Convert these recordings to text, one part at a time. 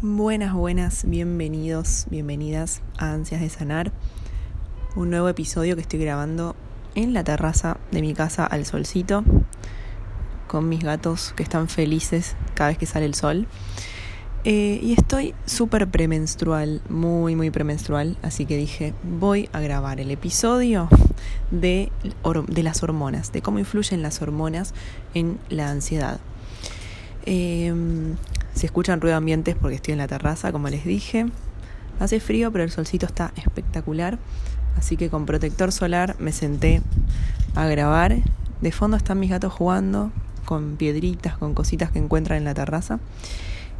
Buenas, buenas, bienvenidos, bienvenidas a Ansias de Sanar. Un nuevo episodio que estoy grabando en la terraza de mi casa al solcito, con mis gatos que están felices cada vez que sale el sol. Eh, y estoy súper premenstrual, muy, muy premenstrual, así que dije, voy a grabar el episodio de, de las hormonas, de cómo influyen las hormonas en la ansiedad. Eh, se escuchan ruido ambientes porque estoy en la terraza, como les dije. Hace frío, pero el solcito está espectacular. Así que con protector solar me senté a grabar. De fondo están mis gatos jugando con piedritas, con cositas que encuentran en la terraza.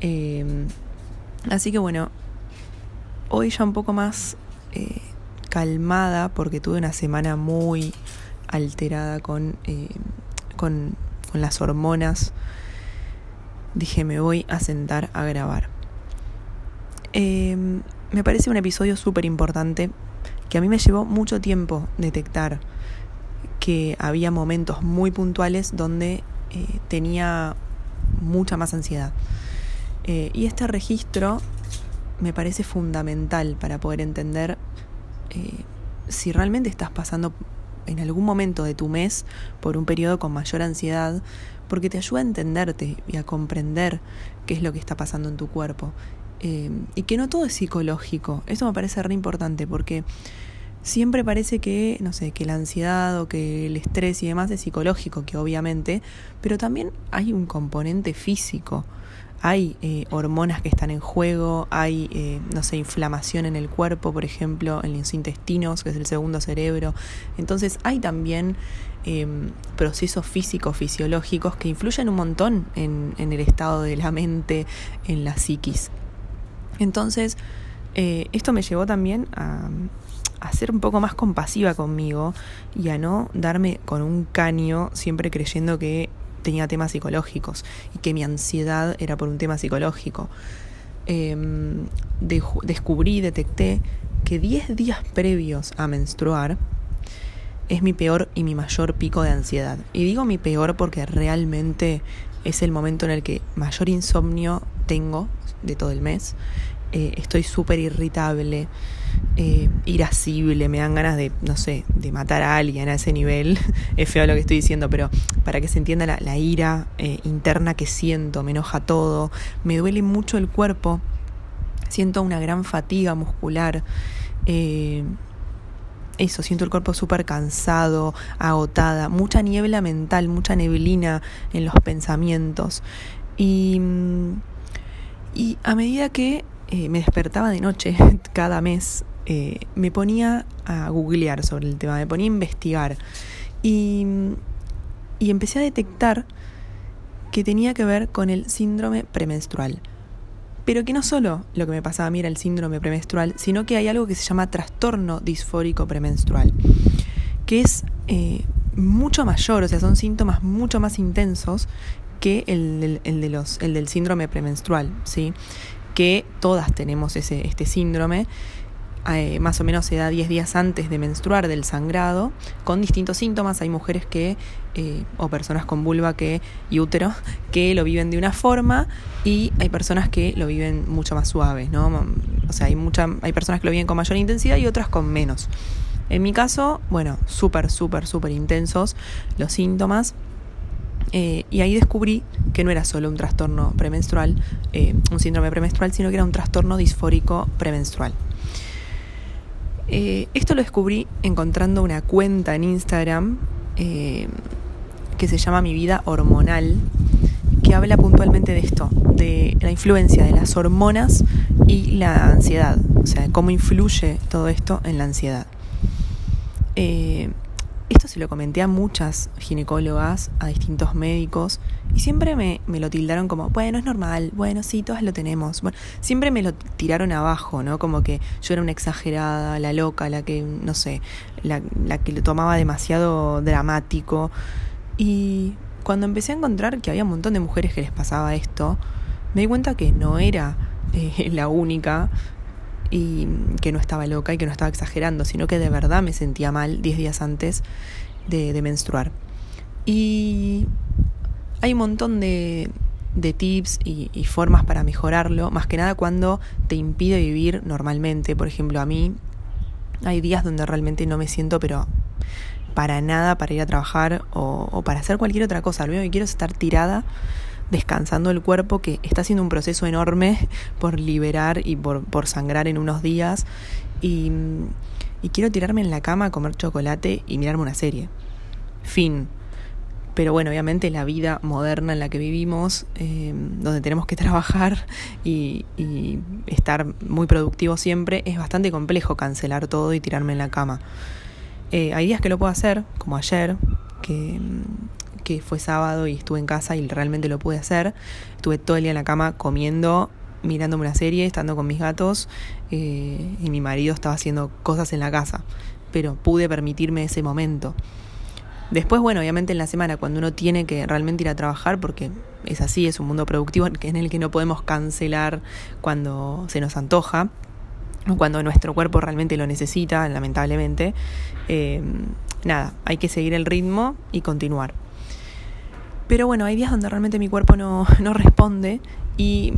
Eh, así que bueno, hoy ya un poco más eh, calmada porque tuve una semana muy alterada con, eh, con, con las hormonas dije me voy a sentar a grabar. Em, me parece un episodio súper importante que a mí me llevó mucho tiempo detectar que había momentos muy puntuales donde eh, tenía mucha más ansiedad. Eh, y este registro me parece fundamental para poder entender eh, si realmente estás pasando en algún momento de tu mes por un periodo con mayor ansiedad, porque te ayuda a entenderte y a comprender qué es lo que está pasando en tu cuerpo. Eh, y que no todo es psicológico. Eso me parece re importante porque siempre parece que, no sé, que la ansiedad o que el estrés y demás es psicológico, que obviamente, pero también hay un componente físico hay eh, hormonas que están en juego, hay, eh, no sé, inflamación en el cuerpo, por ejemplo, en los intestinos, que es el segundo cerebro. Entonces hay también em, procesos físicos, fisiológicos que influyen un montón en, el estado de la mente, en la psiquis. Entonces, eh, esto me llevó también a, a ser un poco más compasiva conmigo y a no darme con un caño siempre creyendo que tenía temas psicológicos y que mi ansiedad era por un tema psicológico. Em, descubrí, detecté que 10 días previos a menstruar es mi peor y mi mayor pico de ansiedad. Y digo mi peor porque realmente es el momento en el que mayor insomnio tengo de todo el mes. Eh, estoy súper irritable eh, irascible, me dan ganas de, no sé, de matar a alguien a ese nivel. es feo lo que estoy diciendo, pero para que se entienda la, ira eh, interna que siento, me enoja todo, me duele mucho el cuerpo, siento una gran fatiga muscular. Eh, eso, siento el cuerpo súper cansado, agotada, mucha niebla mental, mucha neblina en los pensamientos. Y, y a medida que eh, me despertaba de noche cada mes eh, me ponía a googlear sobre el tema, me ponía a investigar y, y empecé a detectar que tenía que ver con el síndrome premenstrual. Pero que no solo lo que me pasaba a mí era el síndrome premenstrual, sino que hay algo que se llama trastorno disfórico premenstrual, que es eh, mucho mayor, o sea, son síntomas mucho más intensos que el, el, de los, el del síndrome premenstrual, ¿sí? Que todas tenemos ese, este síndrome eh, más o menos se da 10 días antes de menstruar del sangrado, con distintos síntomas. Hay mujeres que, eh, o personas con vulva que, y útero, que lo viven de una forma y hay personas que lo viven mucho más suave, ¿no? O sea, hay, mucha, hay personas que lo viven con mayor intensidad y otras con menos. En mi caso, bueno, súper, súper, súper intensos los síntomas. Eh, y ahí descubrí que no era solo un trastorno premenstrual, un síndrome premenstrual, sino que era un trastorno disfórico premenstrual. Eh, esto lo descubrí encontrando una cuenta en Instagram eh, que se llama Mi vida hormonal, que habla puntualmente de esto, de la influencia de las hormonas y la ansiedad, o sea, cómo influye todo esto en la ansiedad. Eh, esto se lo comenté a muchas ginecólogas, a distintos médicos, y siempre me, me, lo tildaron como, bueno, es normal, bueno, sí, todas lo tenemos. Bueno, siempre me lo tiraron abajo, ¿no? Como que yo era una exagerada, la loca, la que, no sé, la, la que lo tomaba demasiado dramático. Y cuando empecé a encontrar que había un montón de mujeres que les pasaba esto, me di cuenta que no era eh, la única y que no estaba loca y que no estaba exagerando, sino que de verdad me sentía mal 10 días antes de, menstruar. Y hay un montón de, de tips y, formas para mejorarlo, más que nada cuando te impide vivir normalmente. Por ejemplo, a mí hay días donde realmente no me siento, pero para nada para ir a trabajar o, o para hacer cualquier otra cosa. Lo único que quiero es estar tirada descansando el cuerpo que está haciendo un proceso enorme por liberar y por, por sangrar en unos días y, quiero tirarme en la cama a comer chocolate y mirarme una serie. Fin. Pero bueno, obviamente la vida moderna en la que vivimos, eh, donde tenemos que trabajar y, estar muy productivo siempre, es bastante complejo cancelar todo y tirarme en la cama. Eh, hay días que lo puedo hacer, como ayer, que, que fue sábado y estuve en casa y realmente lo pude hacer. Estuve todo el día en la cama comiendo, mirándome una serie, estando con mis gatos eh, y mi marido estaba haciendo cosas en la casa, pero pude permitirme ese momento. Después, bueno, obviamente en la semana, cuando uno tiene que realmente ir a trabajar, porque es así, es un mundo productivo en el que no podemos cancelar cuando se nos antoja, cuando nuestro cuerpo realmente lo necesita, lamentablemente, eh, nada, hay que seguir el ritmo y continuar. Pero bueno, hay días donde realmente mi cuerpo no, no responde y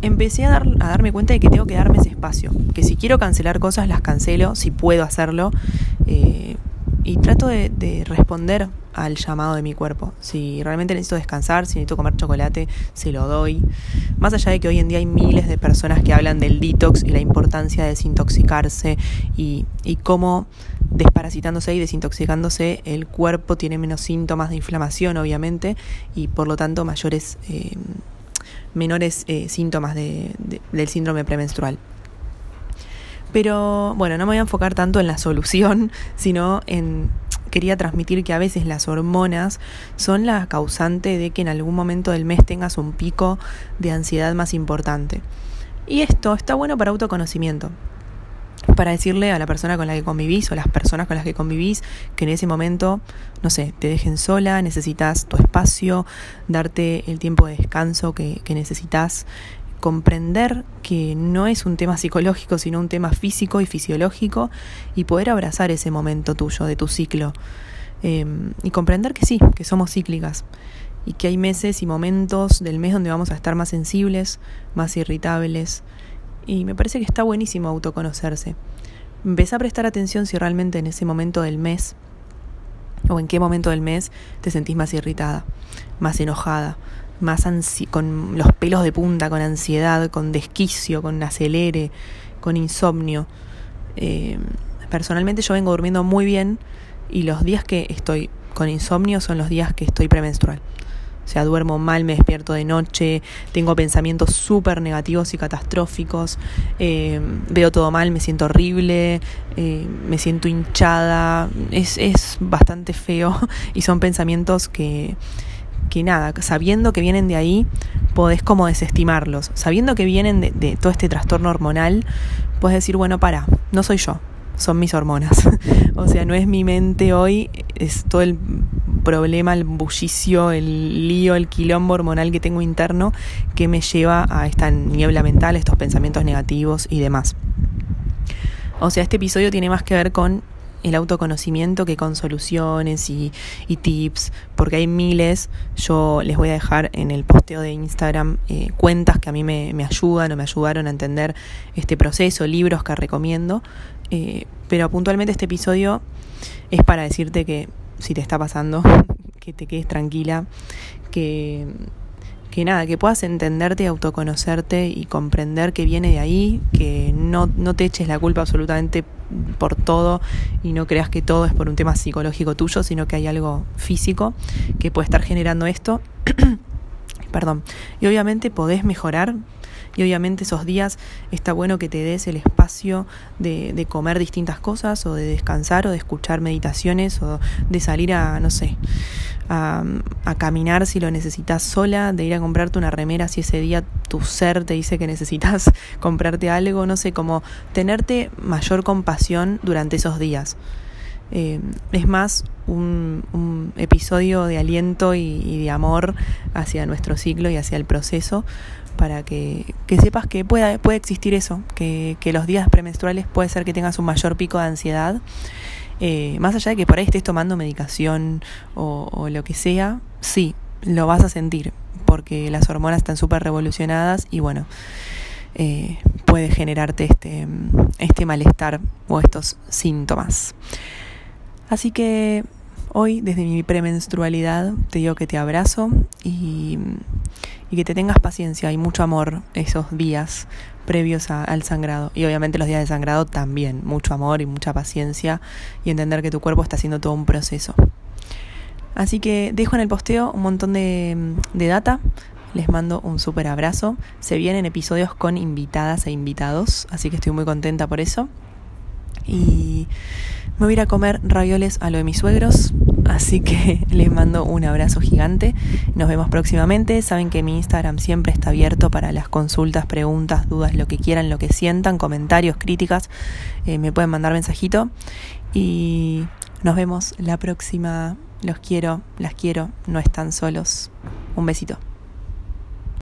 empecé a, dar, a darme cuenta de que tengo que darme ese espacio, que si quiero cancelar cosas las cancelo, si puedo hacerlo, eh, y trato de, de, responder al llamado de mi cuerpo. Si realmente necesito descansar, si necesito comer chocolate, se lo doy. Más allá de que hoy en día hay miles de personas que hablan del detox y la importancia de desintoxicarse y, y cómo desparasitándose y desintoxicándose el cuerpo tiene menos síntomas de inflamación, obviamente, y por lo tanto mayores, eh, menores eh, síntomas de, del síndrome premenstrual. Pero bueno, no me voy a enfocar tanto en la solución, sino en quería transmitir que a veces las hormonas son la causante de que en algún momento del mes tengas un pico de ansiedad más importante. Y esto está bueno para autoconocimiento. Para decirle a la persona con la que convivís o las personas con las que convivís que en ese momento, no sé, te dejen sola, necesitas tu espacio, darte el tiempo de descanso que, que necesitas, comprender que no es un tema psicológico, sino un tema físico y fisiológico y poder abrazar ese momento tuyo, de tu ciclo. Eh, y comprender que sí, que somos cíclicas y que hay meses y momentos del mes donde vamos a estar más sensibles, más irritables. Y me parece que está buenísimo autoconocerse. Empezá a prestar atención si realmente en ese momento del mes o en qué momento del mes te sentís más irritada, más enojada, más con los pelos de punta, con ansiedad, con desquicio, con acelere, con insomnio. Eh, personalmente yo vengo durmiendo muy bien y los días que estoy con insomnio son los días que estoy premenstrual. O sea, duermo mal, me despierto de noche, tengo pensamientos súper negativos y catastróficos, eh, veo todo mal, me siento horrible, eh, me siento hinchada, es, es bastante feo y son pensamientos que, que nada, sabiendo que vienen de ahí, podés como desestimarlos. Sabiendo que vienen de, de todo este trastorno hormonal, puedes decir, bueno, para, no soy yo, son mis hormonas. o sea, no es mi mente hoy, es todo el problema, el bullicio, el lío, el quilombo hormonal que tengo interno que me lleva a esta niebla mental, estos pensamientos negativos y demás. O sea, este episodio tiene más que ver con el autoconocimiento que con soluciones y, tips, porque hay miles. Yo les voy a dejar en el posteo de Instagram eh, cuentas que a mí me, me, ayudan o me ayudaron a entender este proceso, libros que recomiendo. Eh, pero puntualmente este episodio es para decirte que si te está pasando, que te quedes tranquila, que que nada, que puedas entenderte, autoconocerte y comprender que viene de ahí, que no, no te eches la culpa absolutamente por todo y no creas que todo es por un tema psicológico tuyo, sino que hay algo físico que puede estar generando esto. Perdón. Y obviamente podés mejorar y obviamente esos días está bueno que te des el espacio de, comer distintas cosas o de descansar o de escuchar meditaciones o de salir a, no sé, a, caminar si lo necesitas sola, de ir a comprarte una remera si ese día tu ser te dice que necesitas comprarte algo, no sé, como tenerte mayor compasión durante esos días. Eh, es más un, un, episodio de aliento y, y, de amor hacia nuestro ciclo y hacia el proceso para que, que sepas que puede existir eso, que, que, los días premenstruales puede ser que tengas un mayor pico de ansiedad. Eh, más allá de que por ahí estés tomando medicación o, o lo que sea, sí, lo vas a sentir porque las hormonas están súper revolucionadas y bueno, eh, puede generarte este, este malestar o estos síntomas. Así que hoy, desde mi premenstrualidad, te digo que te abrazo y, y que te tengas paciencia y mucho amor esos días previos al sangrado. Y obviamente los días de sangrado también, mucho amor y mucha paciencia y entender que tu cuerpo está haciendo todo un proceso. Así que dejo en el posteo un montón de, de data. Les mando un súper abrazo. Se vienen episodios con invitadas e invitados, así que estoy muy contenta por eso. Y me voy a ir a comer ravioles a lo de mis suegros, así que les mando un abrazo gigante. Nos vemos próximamente. Saben que mi Instagram siempre está abierto para las consultas, preguntas, dudas, lo que quieran, lo que sientan, comentarios, críticas. Eh, me pueden mandar mensajito. Y nos vemos la próxima. Los quiero, las quiero, no están solos. Un besito.